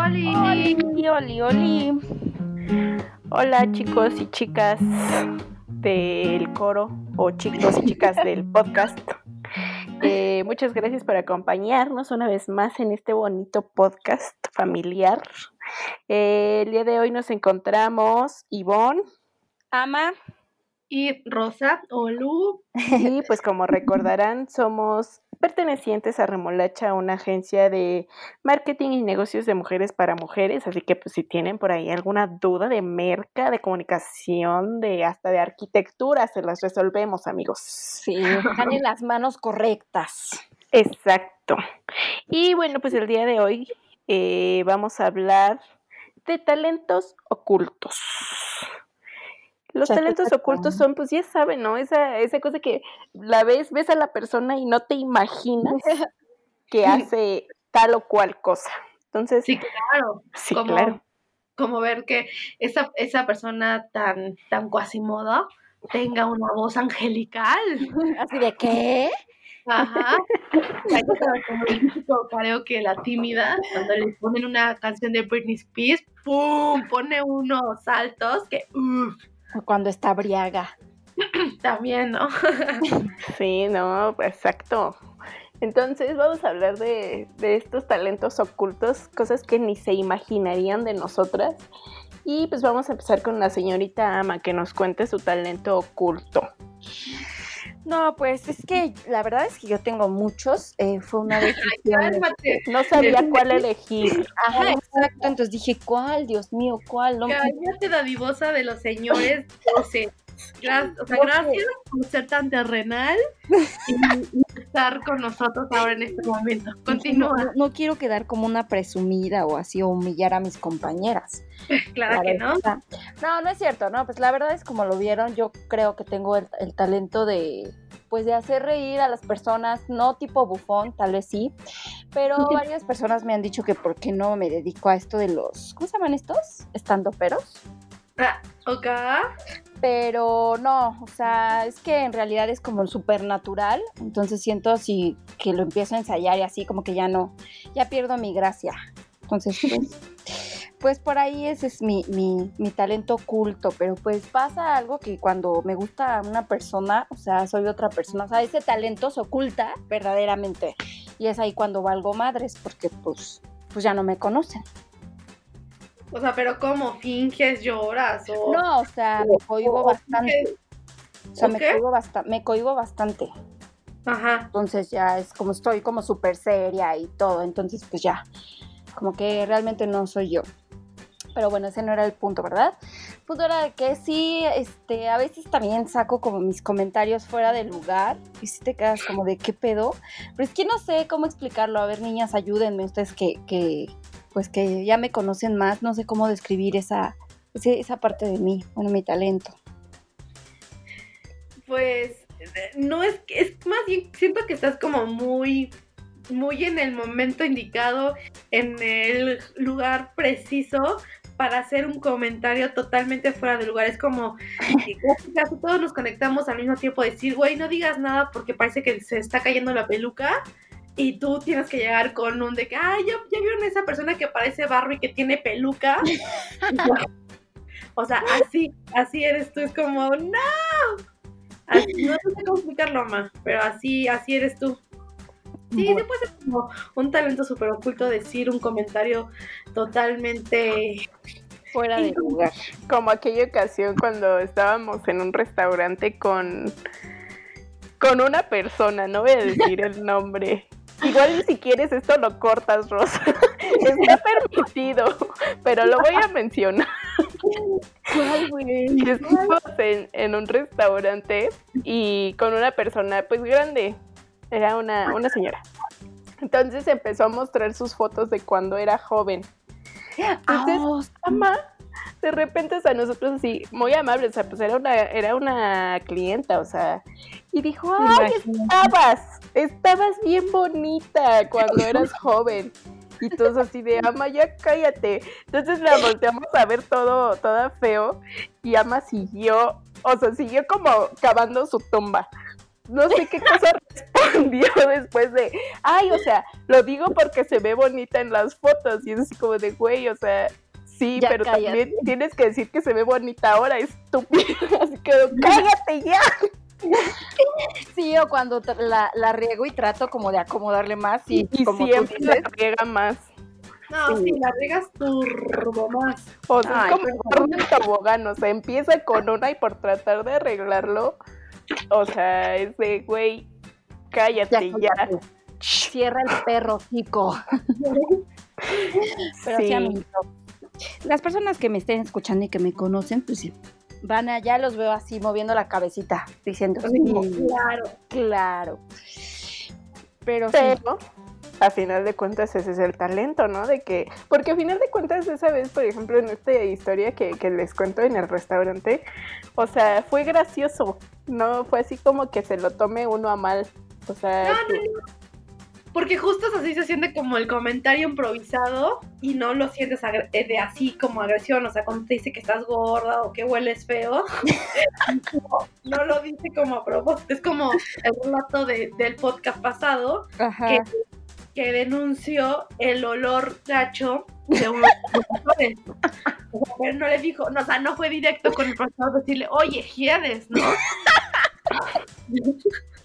Oli. Oli, oli, oli. Hola chicos y chicas del coro o chicos y chicas del podcast. Eh, muchas gracias por acompañarnos una vez más en este bonito podcast familiar. Eh, el día de hoy nos encontramos Ivonne, Ama y Rosa Olu. Y pues como recordarán, somos pertenecientes a Remolacha, una agencia de marketing y negocios de mujeres para mujeres, así que pues si tienen por ahí alguna duda de merca, de comunicación, de hasta de arquitectura, se las resolvemos, amigos. Sí, están en las manos correctas. Exacto. Y bueno, pues el día de hoy eh, vamos a hablar de talentos ocultos. Los talentos ocultos son, pues ya saben, ¿no? Esa, esa cosa que la ves, ves a la persona y no te imaginas que hace tal o cual cosa. Entonces, sí, claro. Sí, como, claro. Como ver que esa, esa persona tan, tan cuasimoda tenga una voz angelical. Así de qué? Ajá. Creo que la tímida, cuando le ponen una canción de Britney Spears, ¡pum! pone unos saltos que uff. Cuando está briaga. También, ¿no? sí, no, exacto. Entonces vamos a hablar de, de, estos talentos ocultos, cosas que ni se imaginarían de nosotras. Y pues vamos a empezar con la señorita Ama, que nos cuente su talento oculto. No, pues es que la verdad es que yo tengo muchos. Eh, fue una decisión. no sabía cuál elegir. Ajá, exacto. Entonces dije, ¿cuál? Dios mío, ¿cuál? No, Cállate, dadivosa de los señores docentes. Gracias, o sea, gracias por ser tan terrenal y, y, estar con nosotros ahora en este momento. Continúa. No, no, quiero quedar como una presumida o así o humillar a mis compañeras. claro que no. No, no es cierto, no, pues la verdad es como lo vieron, yo creo que tengo el, el talento de pues de hacer reír a las personas, no tipo bufón, tal vez sí, pero varias personas me han dicho que por qué no me dedico a esto de los, ¿cómo se llaman estos? Estando peros. Ah, ok. Pero no, o sea, es que en realidad es como supernatural, entonces siento así que lo empiezo a ensayar y así como que ya no, ya pierdo mi gracia. Entonces, pues, pues por ahí ese es mi, mi, mi, talento oculto, pero pues pasa algo que cuando me gusta una persona, o sea, soy otra persona, o sea, ese talento se oculta verdaderamente. Y es ahí cuando valgo madres, porque pues, pues ya no me conocen. O sea, pero ¿cómo? ¿Finges, lloras? O... No, o sea, me cohibo bastante. O sea, me cohibo, basta me cohibo bastante. Ajá. Entonces ya es como estoy como súper seria y todo. Entonces, pues ya, como que realmente no soy yo. Pero bueno, ese no era el punto, ¿verdad? El punto era que sí, este, a veces también saco como mis comentarios fuera de lugar y si te quedas como de qué pedo. Pero es que no sé cómo explicarlo. A ver, niñas, ayúdenme ustedes que, que pues que ya me conocen más, no sé cómo describir esa, esa parte de mí, bueno, mi talento. Pues no es que es más bien siento que estás como muy muy en el momento indicado, en el lugar preciso para hacer un comentario totalmente fuera de lugar. Es como que casi todos nos conectamos al mismo tiempo, decir, güey, no digas nada porque parece que se está cayendo la peluca y tú tienes que llegar con un de que, ay, ya, ya vieron esa persona que parece barro y que tiene peluca. o sea, así, así eres tú, es como, no. Así, no sé cómo explicarlo, mamá, pero así, así eres tú. Sí, sí puede ser como un talento súper oculto decir un comentario totalmente fuera de lugar. Como aquella ocasión cuando estábamos en un restaurante con, con una persona, no voy a decir el nombre. Igual si quieres esto lo cortas, Rosa. Está permitido, pero lo voy a mencionar. ¿Cuál, güey? Estuvimos en, en un restaurante y con una persona pues grande, era una, una señora. Entonces empezó a mostrar sus fotos de cuando era joven. Entonces, oh, mamá, de repente, o sea, nosotros así, muy amables, o sea, pues era una, era una clienta, o sea, y dijo, ay, estabas, estabas bien bonita cuando eras joven. Y todos así de, ama, ya cállate. Entonces la volteamos a ver todo, toda feo, y ama siguió, o sea, siguió como cavando su tumba. no sé qué cosa respondió después de, ay, o sea, lo digo porque se ve bonita en las fotos. Y es así como de, güey, o sea, sí, pero también tienes que decir que se ve bonita ahora, estúpido. Así que, cállate ya. Sí, o cuando la, la, riego y trato como de acomodarle más y, como siempre la riega más. No, si la riegas turbo más. O sea, es como un tobogán, o sea, empieza con una y por tratar de arreglarlo, o sea, es de, güey, cállate ya. Cierra el perro, chico. Pero sí. Las personas que me estén escuchando y que me conocen, pues sí, van allá, los veo así moviendo la cabecita, diciendo, claro, claro. Pero, Pero a final de cuentas ese es el talento, ¿no? De que, porque a final de cuentas esa vez, por ejemplo, en esta historia que, les cuento en el restaurante, o sea, fue gracioso, no fue así como que se lo tome uno a mal. O sea, porque justo así se siente como el comentario improvisado y no lo sientes eh, de así como agresión. O sea, cuando te dice que estás gorda o que hueles feo, no, lo dice como a propósito. Es como el relato del podcast pasado que, que, denunció el olor gacho de uno de los Pero no le dijo, no, o sea, no fue directo con el profesor decirle, oye, ¿quieres, no?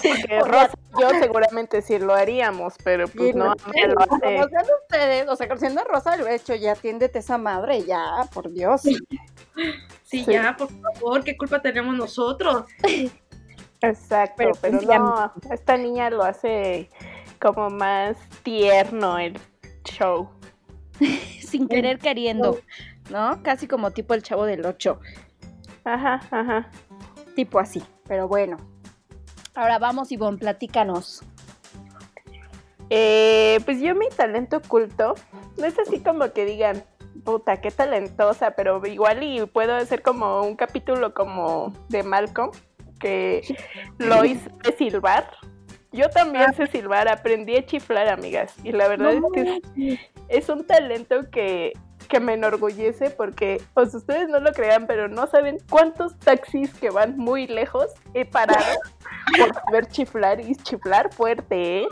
Sí, que Rosa y yo seguramente sí lo haríamos, pero pues no, no lo hace. ustedes, o sea, siendo Rosa lo he hecho, ya atiéndete esa madre, ya, por Dios. Sí, ya, por favor, ¿qué culpa tenemos nosotros? Exacto, pero, no, esta niña lo hace como más tierno el show. Sin querer queriendo, ¿no? Casi como tipo el chavo del 8. Ajá, ajá. Tipo así, pero bueno, Ahora vamos, Ivonne, platícanos. Eh, pues yo mi talento oculto, no es así como que digan, puta, qué talentosa, pero igual y puedo hacer como un capítulo como de Malcolm, que lo hice silbar. Yo también ah. sé silbar, aprendí a chiflar, amigas, y la verdad es que es un talento que que me enorgullece porque, pues ustedes no lo crean, pero no saben cuántos taxis que van muy lejos he parado por ver chiflar y chiflar fuerte, ¿eh?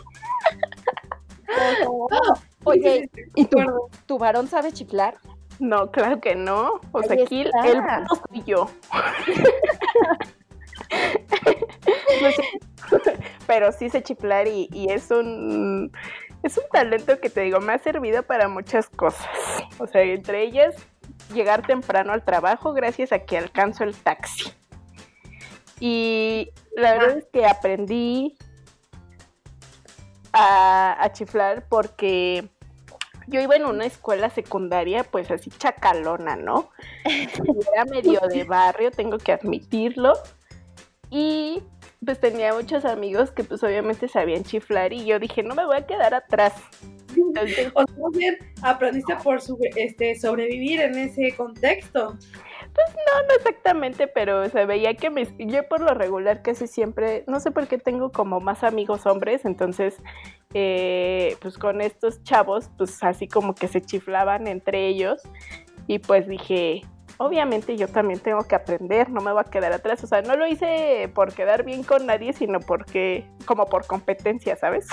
Oye, ¿y tu, varón sabe chiflar? No, claro que no. O sea, aquí el soy yo. pero sí sé chiflar y, y es un es un talento que te digo, me ha servido para muchas cosas. O sea, entre ellas, llegar temprano al trabajo gracias a que alcanzo el taxi. Y la verdad es que aprendí a, chiflar porque yo iba en una escuela secundaria, pues así chacalona, ¿no? Era medio de barrio, tengo que admitirlo. Y pues tenía muchos amigos que pues obviamente sabían chiflar y yo dije, no me voy a quedar atrás. o sea, aprendiste por este, sobrevivir en ese contexto. Pues no, no exactamente, pero se veía que me, yo por lo regular casi siempre, no sé por qué tengo como más amigos hombres, entonces eh, pues con estos chavos pues así como que se chiflaban entre ellos y pues dije, obviamente yo también tengo que aprender, no me voy a quedar atrás. O sea, no lo hice por quedar bien con nadie, sino porque, como por competencia, ¿sabes?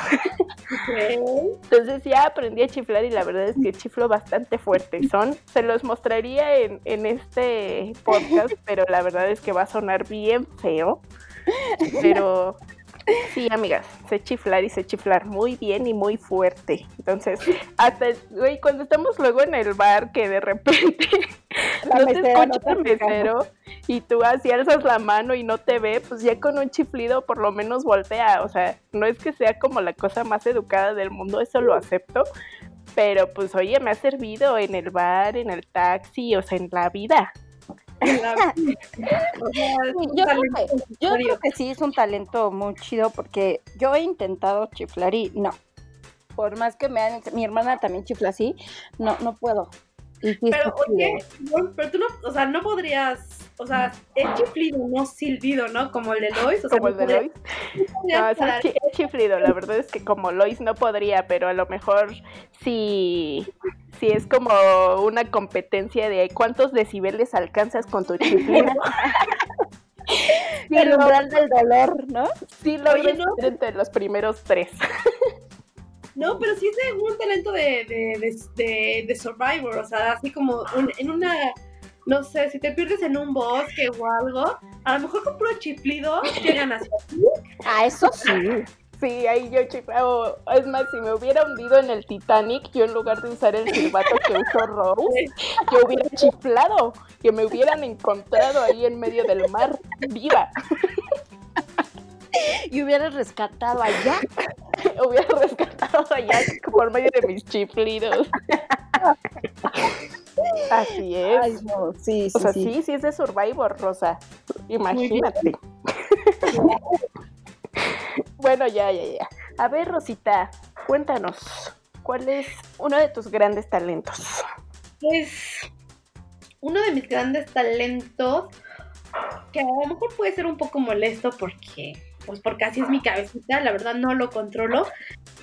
Entonces ya aprendí a chiflar y la verdad es que chiflo bastante fuerte. Son, se los mostraría en, en este podcast, pero la verdad es que va a sonar bien feo. Pero Sí, amigas, sé chiflar y sé chiflar muy bien y muy fuerte. Entonces, hasta, güey, cuando estamos luego en el bar que de repente no te escucha el mesero y tú así alzas la mano y no te ve, pues ya con un chiflido por lo menos voltea. O sea, no es que sea como la cosa más educada del mundo, eso lo acepto. Pero pues oye, me ha servido en el bar, en el taxi, o sea, en la vida yo, creo que, sí es un talento muy chido porque yo he intentado chiflar y no. Por más que me han, mi hermana también chifla así, no, no puedo. Pero, oye, pero tú no, o sea, no podrías o sea, es chiflido, no silbido, ¿no? Como el de Lois. O como el de Lois. No, es, chiflido, la verdad es que como Lois no podría, pero a lo mejor si, si es como una competencia de cuántos decibeles alcanzas con tu chiflido. Sí, el umbral del dolor, ¿no? Sí, lo Oye, vi no. entre los primeros tres. No, pero sí es de un talento de, de, de, de- de Survivor, o sea, así como un- en una, no sé, si te pierdes en un bosque o algo, a lo mejor con puro chiflido llegan hacia ti. Ah, eso sí. Sí, ahí yo chiflaba. Es más, si me hubiera hundido en el Titanic, yo en lugar de usar el silbato que usó Rose, yo hubiera chiflado, que me hubieran encontrado ahí en medio del mar, viva. Y hubieras rescatado allá. Hubiera rescatado allá por medio de mis chiflidos. Así es. Ay, no, sí, sí, o sea, sí. sí, sí es de Survivor, Rosa. Imagínate. bueno, ya, ya, ya. A ver, Rosita, cuéntanos, ¿cuál es uno de tus grandes talentos? Es uno de mis grandes talentos que a lo mejor puede ser un poco molesto porque, pues porque así es mi cabecita, la verdad no lo controlo,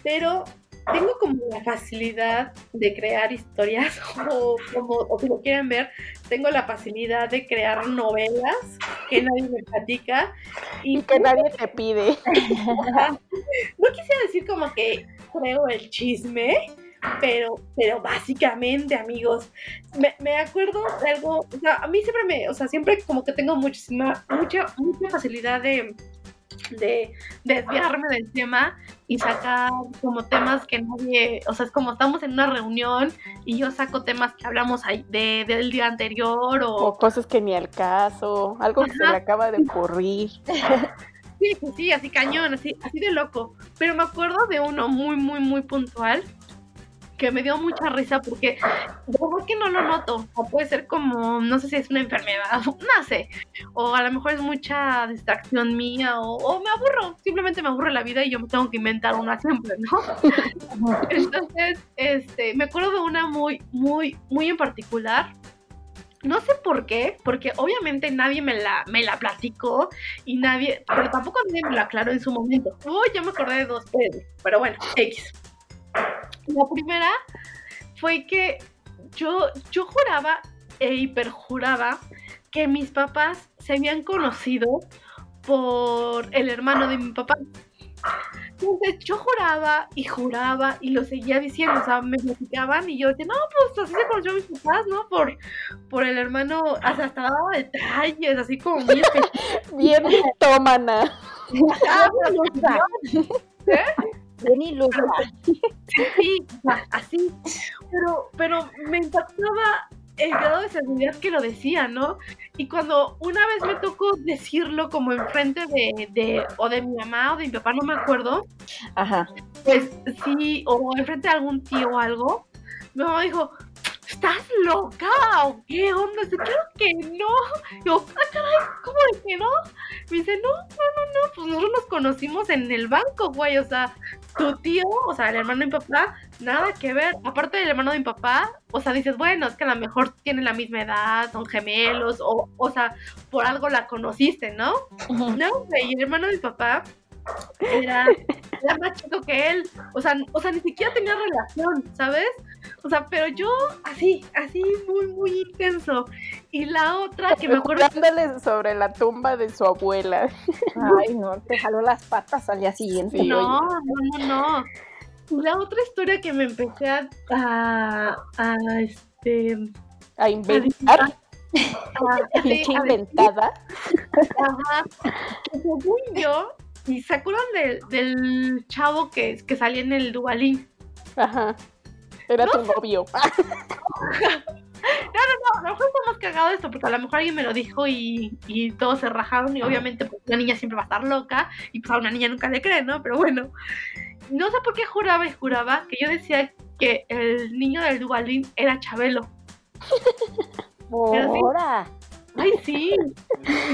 pero tengo como la facilidad de crear historias o como o si lo quieren ver, tengo la facilidad de crear novelas que nadie me platica y Y que nadie te pide. no quisiera decir como que creo el chisme, pero, pero básicamente, amigos, me, me acuerdo de algo, o sea, a mí siempre me, o sea, siempre como que tengo muchísima, mucha, mucha facilidad de, de desviarme del tema y sacar como temas que nadie, o sea, es como estamos en una reunión y yo saco temas que hablamos ahí de, del día anterior o, O cosas que ni al caso, algo que se le acaba de ocurrir. Sí, sí, sí, así cañón, así, así de loco. Pero me acuerdo de uno muy, muy, muy puntual que me dio mucha risa porque verdad que no lo noto. O puede ser como, no sé si es una enfermedad, no sé. O a lo mejor es mucha distracción mía o, o me aburro. Simplemente me aburre la vida y yo me tengo que inventar una siempre, ¿no? Entonces, este, me acuerdo de una muy, muy, muy en particular. No sé por qué, porque obviamente nadie me la, me la platicó y nadie, pero tampoco nadie me la aclaró en su momento. Uy, ya me acordé de dos, pero bueno, X. La primera fue que yo, yo juraba e hiperjuraba que mis papás se habían conocido por el hermano de mi papá. Entonces yo juraba y juraba y lo seguía diciendo, o sea, me platicaban y yo decía, no, pues así se conoció a mis papás, ¿no? Por, por el hermano, o sea, hasta daba detalles, así como muy. Bien tómana. Bien ilustra. Sí, así. Pero, pero me impactaba el grado de seguridad que lo decía, ¿no? Y cuando una vez me tocó decirlo como enfrente de, de o de mi mamá o de mi papá, no me acuerdo, Ajá. pues sí, o enfrente de algún tío o algo, mi mamá dijo, ¿estás loca o qué onda? Dice, claro que no. Yo, ah, caray, ¿cómo de que no? Me dice, no, no, no, no, pues nosotros nos conocimos en el banco, güey, o sea, tu tío, o sea, el hermano de mi papá, nada que ver. Aparte del hermano de mi papá, o sea, dices, bueno, es que a lo mejor tienen la misma edad, son gemelos, o, o sea, por algo la conociste, ¿no? No, güey, y el hermano de mi papá era, era más chico que él. O sea, o sea, ni siquiera tenía relación, ¿sabes? O sea, pero yo así, así muy, muy intenso. Y la otra que me acuerdo Jugándole sobre la tumba de su abuela. Ay, no, te jaló las patas al día siguiente. Sí, no, no, no, no. La otra historia que me empecé a, a, a, este A inventar. a- a- inventada. Ajá. Que según yo, ¿y se acuerdan del, del chavo que, que salía en el Dubalín? Ajá. Era tu novio. No, a lo mejor está más cagado esto, porque a lo mejor alguien me lo dijo y, y todos se rajaron y obviamente pues una niña siempre va a estar loca y pues a una niña nunca le cree, ¿no? Pero bueno, no sé por qué juraba y juraba que yo decía que el niño del Dubalín era Chabelo. Ahora. Ay, sí,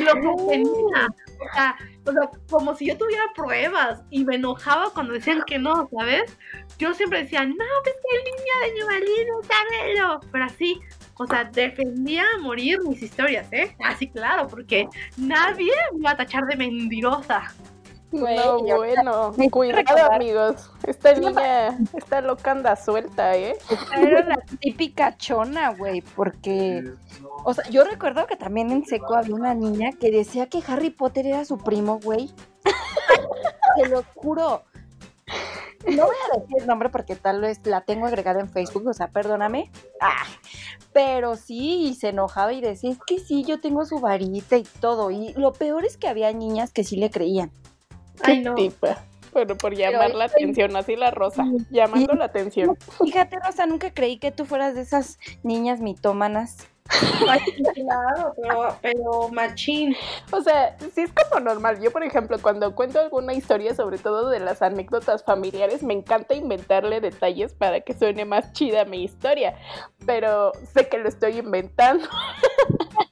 lo tenía. O sea, o sea, como si yo tuviera pruebas y me enojaba cuando decían que no, ¿sabes? Yo siempre decía, no, pues que el niño de es Chabelo. Pero así, o sea, defendía a morir mis historias, ¿eh? Así, claro, porque nadie me iba a tachar de mentirosa. Güey, No, bueno, me cuidado amigos. Esta niña, esta loca anda suelta, ¿eh? Era la típica chona, güey, porque, o sea, yo recuerdo que también en seco había una niña que decía que Harry Potter era su primo, güey. Te lo juro. No voy a decir el nombre porque tal vez la tengo agregada en Facebook, o sea, perdóname. Ah, pero sí, y se enojaba y decía, es que sí, yo tengo su varita y todo. Y lo peor es que había niñas que sí le creían. Ay, no. Tipa. Bueno, por llamar la estoy- atención, así la rosa, llamando la atención. Fíjate, Rosa, nunca creí que tú fueras de esas niñas mitómanas. Claro, pero, pero machín. O sea, sí es como normal. Yo, por ejemplo, cuando cuento alguna historia, sobre todo de las anécdotas familiares, me encanta inventarle detalles para que suene más chida mi historia. Pero sé que lo estoy inventando.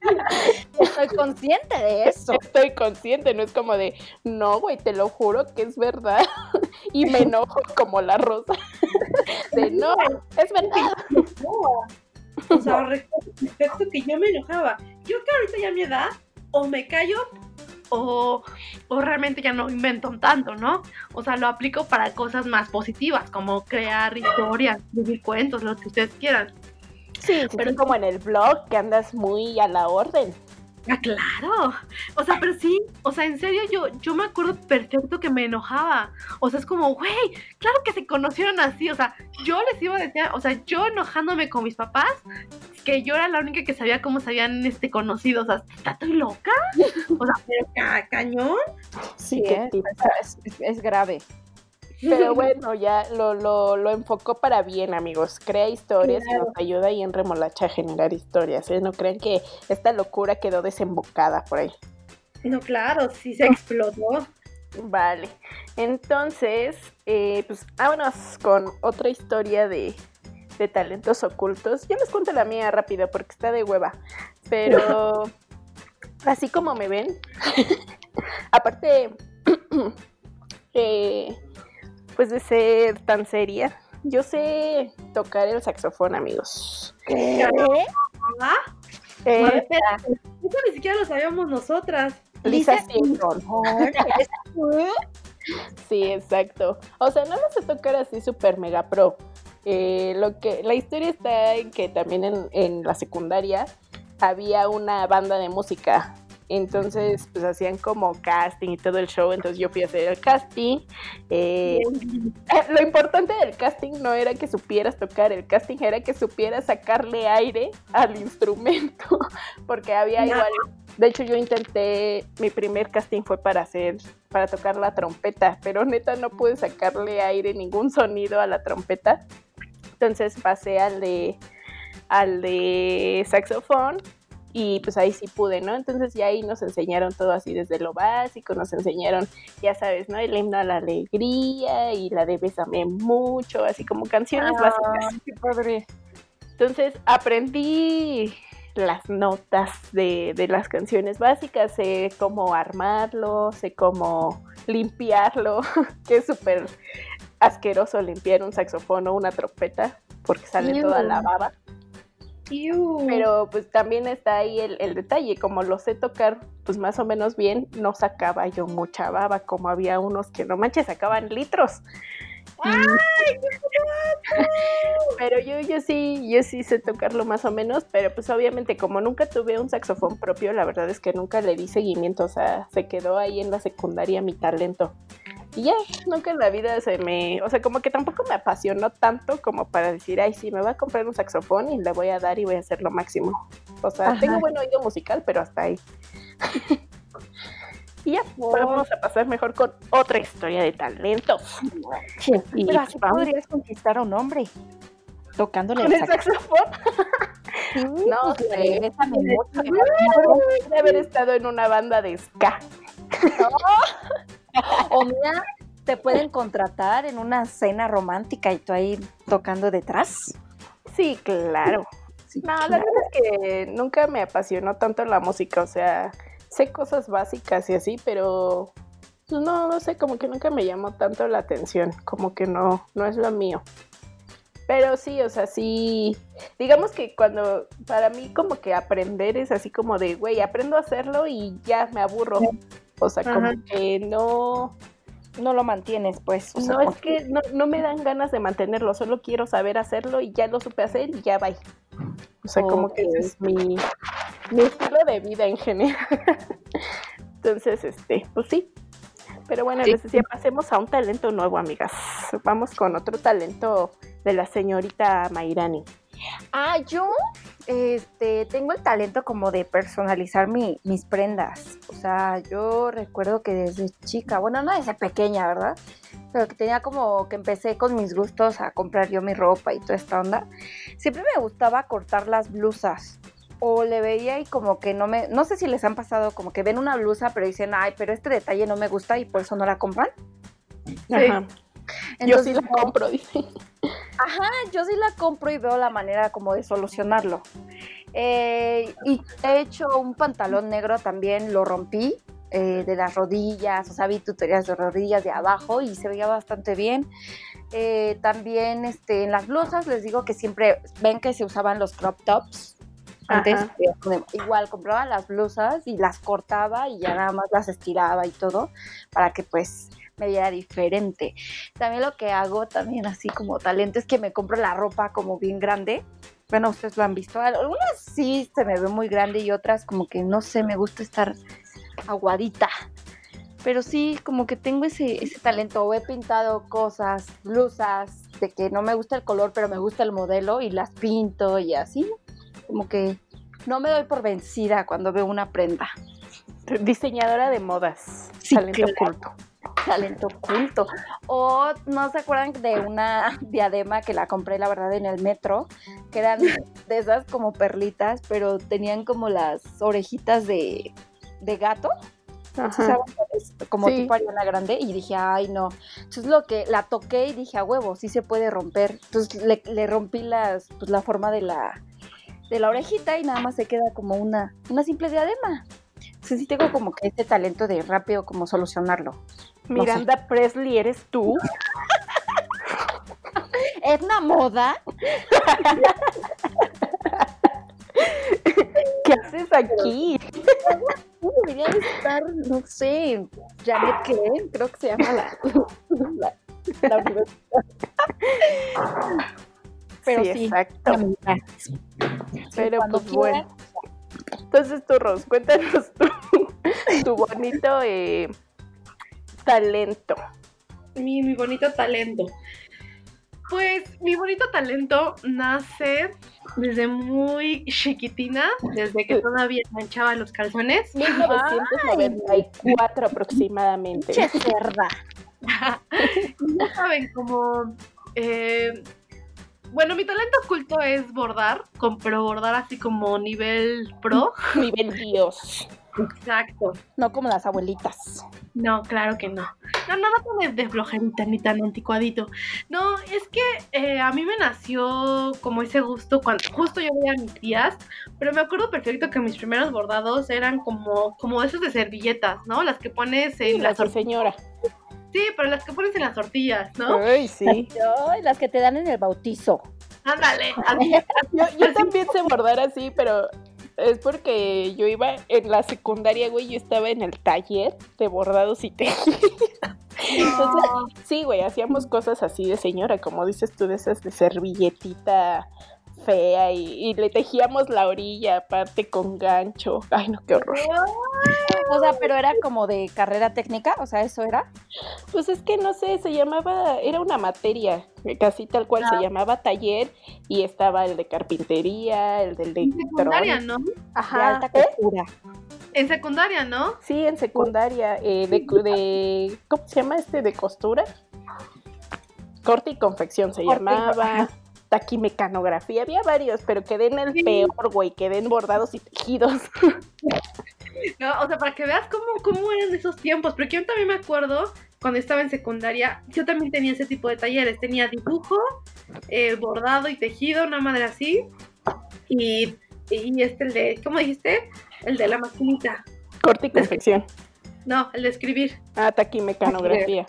Estoy consciente de eso. Estoy consciente, no es como de, no, güey, te lo juro que es verdad. Y me enojo como la rosa. De, no, es verdad. O sea, perfecto que yo me enojaba. Yo que ahorita ya a mi edad, o me callo, o, o realmente ya no invento tanto, ¿no? O sea, lo aplico para cosas más positivas, como crear historias, escribir cuentos, lo que ustedes quieran. Sí, sí, Pero- sí, como en el blog, que andas muy a la orden. Ah, claro. O sea, pero sí, o sea, en serio, yo, yo me acuerdo perfecto que me enojaba. O sea, es como, güey, claro que se conocieron así. O sea, yo les iba a decir, o sea, yo enojándome con mis papás, que yo era la única que sabía cómo se habían este, conocido. O sea, ¿estoy loca? O sea, pero ca- cañón. Sí, es- es- es grave. Pero bueno, ya lo, lo, lo enfocó para bien, amigos. Crea historias y nos ayuda ahí en Remolacha a generar historias. ¿eh? No crean que esta locura quedó desembocada por ahí. No, claro, sí se explotó. Vale. Entonces, eh, pues vámonos con otra historia de, de talentos ocultos. Yo les cuento la mía rápido porque está de hueva. Pero así como me ven, aparte, eh, pues de ser tan seria, yo sé tocar el saxofón, amigos. ¿Ah? Eh, Eso ni siquiera lo sabíamos nosotras. Lisa Simpson. Sí, exacto. O sea, no lo sé tocar así super mega pro. Eh, lo que, la historia está en que también en, en la secundaria había una banda de música. Entonces, pues hacían como casting y todo el show. Entonces yo fui a hacer el casting. Eh, lo importante del casting no era que supieras tocar, el casting era que supieras sacarle aire al instrumento. Porque había No. igual. De hecho, yo intenté, mi primer casting fue para hacer, para tocar la trompeta, pero neta no pude sacarle aire, ningún sonido a la trompeta. Entonces pasé al de, al de saxofón y pues ahí sí pude, ¿no? Entonces ya ahí nos enseñaron todo así desde lo básico, nos enseñaron, ya sabes, ¿no? El himno a la alegría y la de Bésame mucho, así como canciones básicas. Qué padre. Entonces aprendí las notas de, de las canciones básicas, sé cómo armarlo, sé cómo limpiarlo, que es súper asqueroso limpiar un saxofón o una trompeta porque sale toda la baba. Iu. Pero pues también está ahí el, el detalle, como lo sé tocar pues más o menos bien, no sacaba yo mucha baba, como había unos que no manches, sacaban litros. Pero yo, yo sí, yo sí sé tocarlo más o menos, pero pues obviamente como nunca tuve un saxofón propio, la verdad es que nunca le di seguimiento, o sea, se quedó ahí en la secundaria mi talento. Y ya, nunca en la vida se me, o sea, como que tampoco me apasionó tanto como para decir, ay, sí, me voy a comprar un saxofón y le voy a dar y voy a hacer lo máximo. O sea, Ajá. tengo buen oído musical, pero hasta ahí. y ya, vamos a pasar mejor con otra historia de talentos. Y Pero así vamos podrías conquistar a un hombre. Tocándole el saxofón. Sí, No pues, sé. le- bésame mucho. de haber estado en una banda de ska. O mira, te pueden contratar en una cena romántica y tú ahí tocando detrás. Sí, claro. Sí, No, la verdad es que nunca me apasionó tanto la música, o sea, sé cosas básicas y así, pero pues, no, no sé, como que nunca me llamó tanto la atención, como que no, no es lo mío. Pero sí, o sea, sí, digamos que cuando, para mí como que aprender es así como de, güey, aprendo a hacerlo y ya me aburro. O sea, como que no, no lo mantienes, pues. o sea, No, es que no, no me dan ganas de mantenerlo, solo quiero saber hacerlo y ya lo supe hacer y ya va. O sea, como que ese es mi, mi estilo de vida en general. Entonces, este, pues sí. Pero bueno, Sí. les decía, pasemos a un talento nuevo, amigas. Vamos con otro talento de la señorita Mairani. Ah, yo este, tengo el talento como de personalizar mi- mis prendas. O sea, yo recuerdo que desde chica, bueno, no desde pequeña, ¿verdad? Pero que tenía como que empecé con mis gustos a comprar yo mi ropa y toda esta onda. Siempre me gustaba cortar las blusas. O le veía y como que no me, no sé si les han pasado como que ven una blusa pero dicen, ay, pero este detalle no me gusta y por eso no la compran. Ajá. Yo sí Entonces, la compro, dice. Ajá, yo sí la compro y veo la manera como de solucionarlo. Eh, y he hecho un pantalón negro también, lo rompí eh, de las rodillas, o sea, vi tutoriales de rodillas de abajo y se veía bastante bien. Eh, también este, en las blusas les digo que siempre ven que se usaban los crop tops. Antes Ajá. eh, igual compraba las blusas y las cortaba y ya nada más las estiraba y todo para que pues me viera diferente. También lo que hago también así como talento es que me compro la ropa como bien grande. Bueno, ustedes lo han visto. Algunas sí se me ve muy grande y otras como que no sé, me gusta estar aguadita. Pero sí, como que tengo ese, ese talento. O he pintado cosas, blusas, de que no me gusta el color, pero me gusta el modelo y las pinto y así. Como que no me doy por vencida cuando veo una prenda. Diseñadora de modas. Sí, talento claro. oculto. Talento oculto. O no se acuerdan de una diadema que la compré, la verdad, en el metro, que eran de esas como perlitas, pero tenían como las orejitas de, de gato, ¿sí Ajá. saben cuál es? Como Sí. tipo Ariana Grande, y dije, ay, no. Entonces lo que la toqué y dije, a huevo, sí se puede romper. Entonces le, le rompí las, pues, la forma de la, de la orejita y nada más se queda como una, una simple diadema. Entonces sí tengo como que este talento de rápido como solucionarlo. No sé. Miranda Presley, ¿eres tú? ¿Es una moda? ¿Qué haces aquí? Debería de estar, no sé, Janet Klein, creo que se llama la, la, la universidad. Pero sí, exacto. amigas. Pero cuando pues bueno. Entonces tú, Ros, cuéntanos tu, tu bonito eh, talento. Mi, mi bonito talento. Pues mi bonito talento nace desde muy chiquitina, desde que todavía manchaba los calzones. 1994 aproximadamente. Che cerda. ya saben, como... eh, bueno, mi talento oculto es bordar, con- pero bordar así como nivel pro. Nivel Dios. Exacto. No como las abuelitas. No, claro que no. No, no, no tan de, flojerita ni tan anticuadito. No, es que eh, a mí me nació como ese gusto cuando justo yo veía a mis tías, pero me acuerdo perfecto que mis primeros bordados eran como, como esos de servilletas, ¿no? Las que pones en La las tortillas. señora. Sí, pero las que pones en las tortillas, ¿no? Ay, sí. Ay, las que te dan en el bautizo. Ándale, así. Yo, yo también sé bordar así, pero es porque yo iba en la secundaria, güey, yo estaba en el taller de bordados y tejidos. Entonces, sí, güey, hacíamos cosas así de señora, como dices tú, de esas de servilletita fea y, y le tejíamos la orilla aparte con gancho. Ay, no, qué horror. O sea, pero era como de carrera técnica, o sea, eso era. Pues es que no sé, se llamaba, era una materia, casi tal cual, se llamaba taller y estaba el de carpintería, el del de En secundaria. ¿no? De Ajá, alta costura. En secundaria, ¿no? Sí, en secundaria, eh, de, cu- de- ¿cómo se llama este? De costura. Corte y confección se Corte y- llamaba. Taquimecanografía, había varios, pero quedé en el Sí. peor, güey, quedé en bordados y tejidos. No, o sea, para que veas cómo, cómo eran esos tiempos, porque yo también me acuerdo cuando estaba en secundaria, yo también tenía ese tipo de talleres, tenía dibujo, eh, bordado y tejido, una madre así, y, y este, el de, ¿cómo dijiste? El de la maquinita, Corte y confección. No, el de escribir. Ah, taquimecanografía.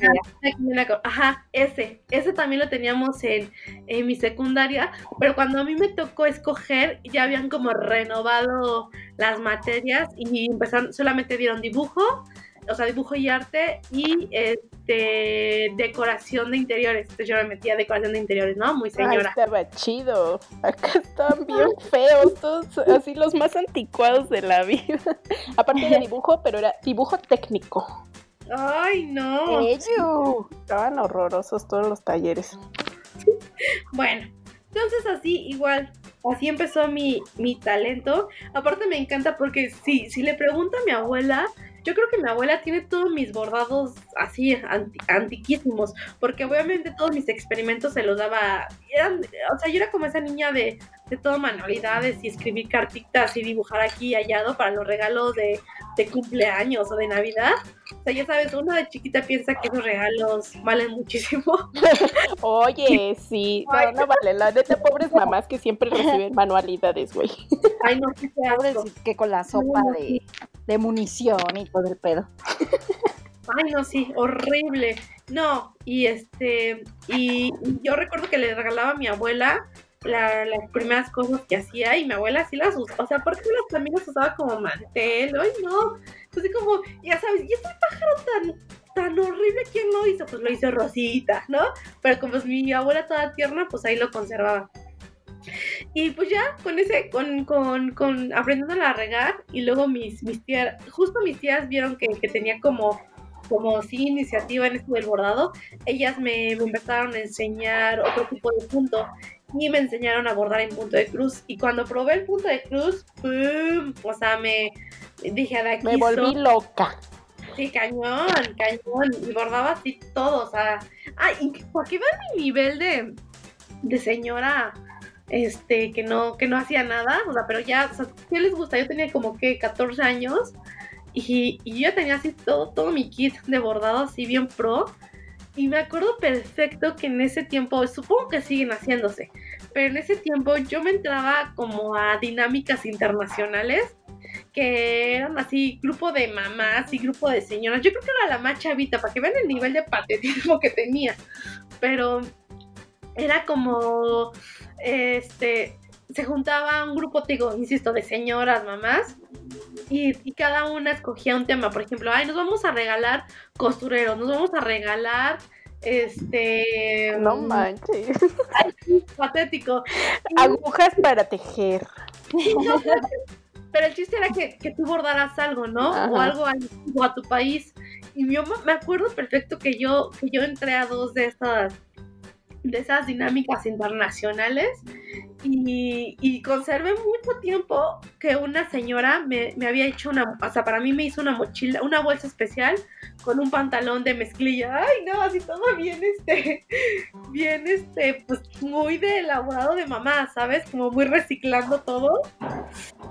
Ajá, ese, ese también lo teníamos en, en mi secundaria, pero cuando a mí me tocó escoger, ya habían como renovado las materias y empezaron, solamente dieron dibujo, o sea, dibujo y arte y este decoración de interiores. Entonces yo me metía a decoración de interiores, ¿no? Muy señora. Ay, estaba chido. Acá están bien feos, todos así los más anticuados de la vida. Aparte de dibujo, pero era dibujo técnico. Ay, no. Ello. Estaban horrorosos todos los talleres. Bueno, entonces así igual, así empezó mi, mi talento. Aparte me encanta porque si, si le pregunto a mi abuela, yo creo que mi abuela tiene todos mis bordados así anti- antiquísimos, porque obviamente todos mis experimentos se los daba, eran, o sea, yo era como esa niña de, de todo manualidades y escribir cartitas y dibujar aquí y allá para los regalos de, de cumpleaños o de Navidad. O sea, ya sabes, uno de chiquita piensa que esos regalos valen muchísimo. Oye, sí, no, no vale, la neta, pobres mamás que siempre reciben manualidades, güey. Ay, no, qué Pobres que con la sopa No, de, de munición y todo el pedo. Ay, no, sí, horrible. No, y este, y, yo recuerdo que le regalaba a mi abuela la- las primeras cosas que hacía y mi abuela sí las usaba, o sea, porque las también las usaba como mantel, ay, no, así como, ya sabes, y este pájaro tan, tan horrible, ¿quién lo hizo? Pues lo hizo Rosita, ¿no? Pero como es mi abuela toda tierna, pues ahí lo conservaba. Y pues ya con ese, con, con, con aprendiéndola a regar y luego mis, mis tías, justo mis tías vieron que, que tenía como, como sí iniciativa en esto del bordado, ellas me, empezaron a enseñar otro tipo de punto y me enseñaron a bordar en punto de cruz y cuando probé el punto de cruz, ¡pum! o sea, me dije de aquí Me volví soy". loca. Sí, cañón, cañón. Y bordaba así todo, o sea. Ah, y para que vean mi nivel de, de señora, este, que no, que no hacía nada, pero ya, o ¿qué les gusta? Yo tenía como que 14 años y, yo tenía así todo, todo mi kit de bordado así bien pro. Y me acuerdo perfecto que en ese tiempo, supongo que siguen haciéndose, pero en ese tiempo yo me entraba como a dinámicas internacionales que eran así grupo de mamás y grupo de señoras. Yo creo que era la más chavita, para que vean el nivel de patetismo que tenía. Pero era como, este, se juntaba un grupo, te digo, insisto, de señoras, mamás, y, y cada una escogía un tema. Por ejemplo, ay, nos vamos a regalar costureros, nos vamos a regalar, este... No manches. Patético. Agujas para tejer. Pero el chiste era que, que tú bordaras algo, ¿no? O algo antiguo a tu país. Y mamá, me acuerdo perfecto que yo, que yo entré a dos de estas de esas dinámicas internacionales y, y conservé mucho tiempo que una señora me, me había hecho una, o sea, para mí me hizo una mochila, una bolsa especial con un pantalón de mezclilla. Ay, no, así todo bien, este, bien, este, pues muy de elaborado de mamá, ¿sabes? Como muy reciclando todo.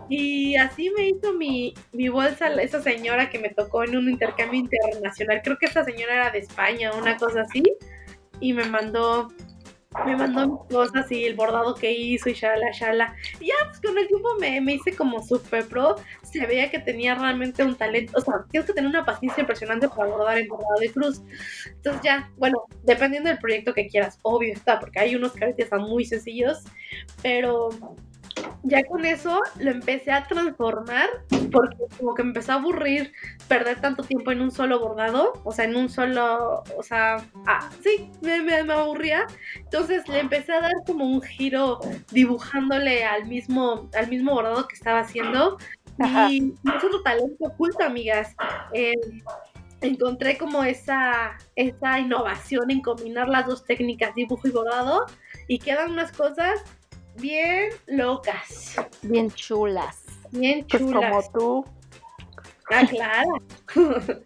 Y así me hizo mi, mi bolsa esa señora que me tocó en un intercambio internacional. Creo que esa señora era de España, una cosa así. Y me mandó, me mandó cosas y el bordado que hizo y shala, shala. Y ya, pues con el tiempo me, me hice como super pro. Se veía que tenía realmente un talento. O sea, tienes que tener una paciencia impresionante para bordar en bordado de cruz. Entonces ya, bueno, dependiendo del proyecto que quieras, obvio está, porque hay unos que ahorita están muy sencillos. Pero ya con eso lo empecé a transformar porque como que me empezó a aburrir perder tanto tiempo en un solo bordado, o sea, en un solo, o sea, ah, sí, me, me, me aburría. Entonces le empecé a dar como un giro dibujándole al mismo, al mismo bordado que estaba haciendo. Ajá. Y es otro talento oculto, amigas. Eh, encontré como esa, esa innovación en combinar las dos técnicas, dibujo y bordado, y quedan unas cosas bien locas, Bien chulas. bien Pues chulas. como tú. Ah, claro.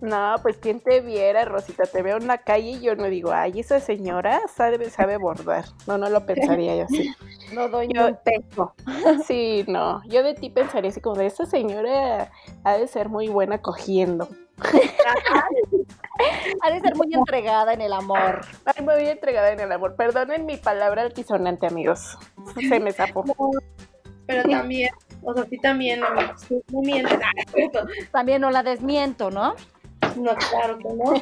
No, pues quien te viera, Rosita, te veo en la calle y yo no digo, ay, esa señora sabe, sabe bordar. No, no lo pensaría yo así. No doy Yo- un peso. Sí, no, yo de ti pensaría así como de esa señora ha de ser muy buena cogiendo. Ha de ser muy entregada en el amor. Ay, muy entregada en el amor. Perdonen mi palabra altisonante, amigos. Se me zafó. Pero también, o sea, sí también, amigos, sí, no. También no la desmiento, ¿no? No, claro que no.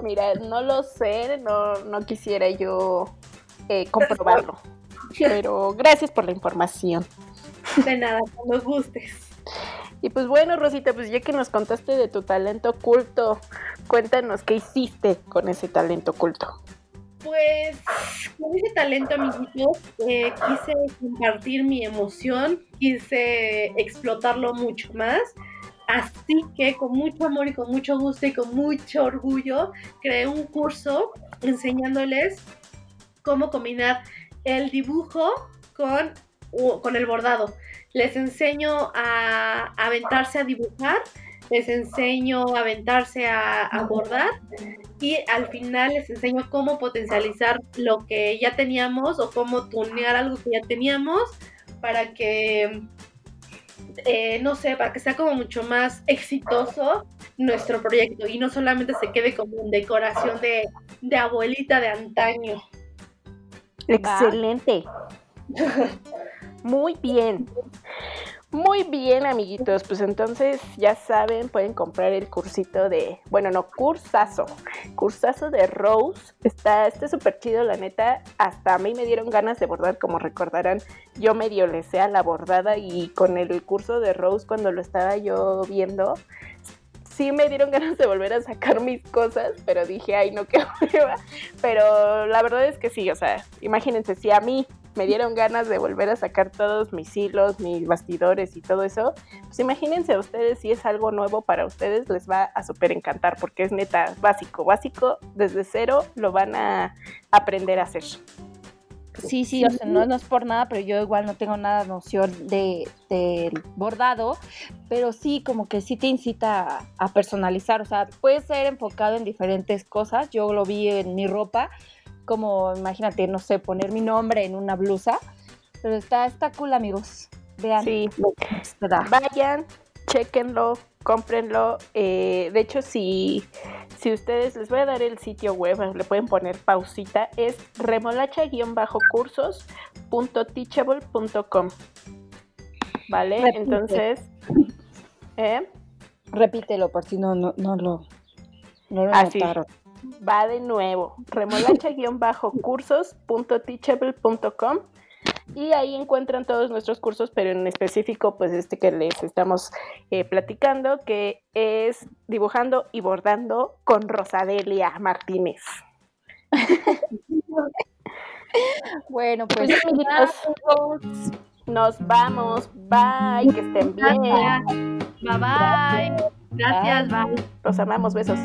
Mira, no lo sé, no, no quisiera yo eh, comprobarlo. Pero gracias por la información. De nada, cuando gustes. Y pues bueno, Rosita, pues ya que nos contaste de tu talento oculto, cuéntanos qué hiciste con ese talento oculto. Pues con ese talento, amiguitos, eh, quise compartir mi emoción, quise explotarlo mucho más. Así que con mucho amor y con mucho gusto y con mucho orgullo creé un curso enseñándoles cómo combinar el dibujo con, con el bordado. Les enseño a aventarse a dibujar, les enseño a aventarse a, a bordar y al final les enseño cómo potencializar lo que ya teníamos o cómo tunear algo que ya teníamos para que eh, no sé, para que sea como mucho más exitoso nuestro proyecto y no solamente se quede como una decoración de, de abuelita de antaño. Excelente. Muy bien. Muy bien, amiguitos. Pues entonces ya saben, pueden comprar el cursito de, bueno, no, cursazo. Cursazo de Rose. Está, está súper chido, la neta. Hasta a mí me dieron ganas de bordar, como recordarán. Yo medio le a la bordada y con el curso de Rose, cuando lo estaba yo viendo, sí me dieron ganas de volver a sacar mis cosas, pero dije, ay, no, qué hueva. Pero la verdad es que sí, o sea, imagínense, si a mí me dieron ganas de volver a sacar todos mis hilos, mis bastidores y todo eso, pues imagínense ustedes si es algo nuevo para ustedes, les va a súper encantar porque es neta básico, básico, desde cero lo van a aprender a hacer. Sí, sí, o sea, no, es por nada, pero yo igual no tengo nada noción de, bordado, pero sí, como que sí te incita a, a, personalizar, o sea, puede ser enfocado en diferentes cosas, yo lo vi en mi ropa, como, imagínate, no sé, poner mi nombre en una blusa, pero está, está cool, amigos, vean. Sí, vayan, chequenlo, cómprenlo. Eh, de hecho, si, si ustedes, les voy a dar el sitio web, le pueden poner pausita, es remolacha-cursos.teachable.com. ¿Vale? Repite. Entonces, ¿eh? repítelo por si no, no, no lo, no lo Así. notaron. Va de nuevo, remolacha-cursos.teachable.com y ahí encuentran todos nuestros cursos, pero en específico, pues este que les estamos eh, platicando, que es dibujando y bordando con Rosadelia Martínez. bueno, pues, pues amiguitos, nos vamos. Bye, que estén bien. Bye bye. Gracias, bye. Los amamos, besos.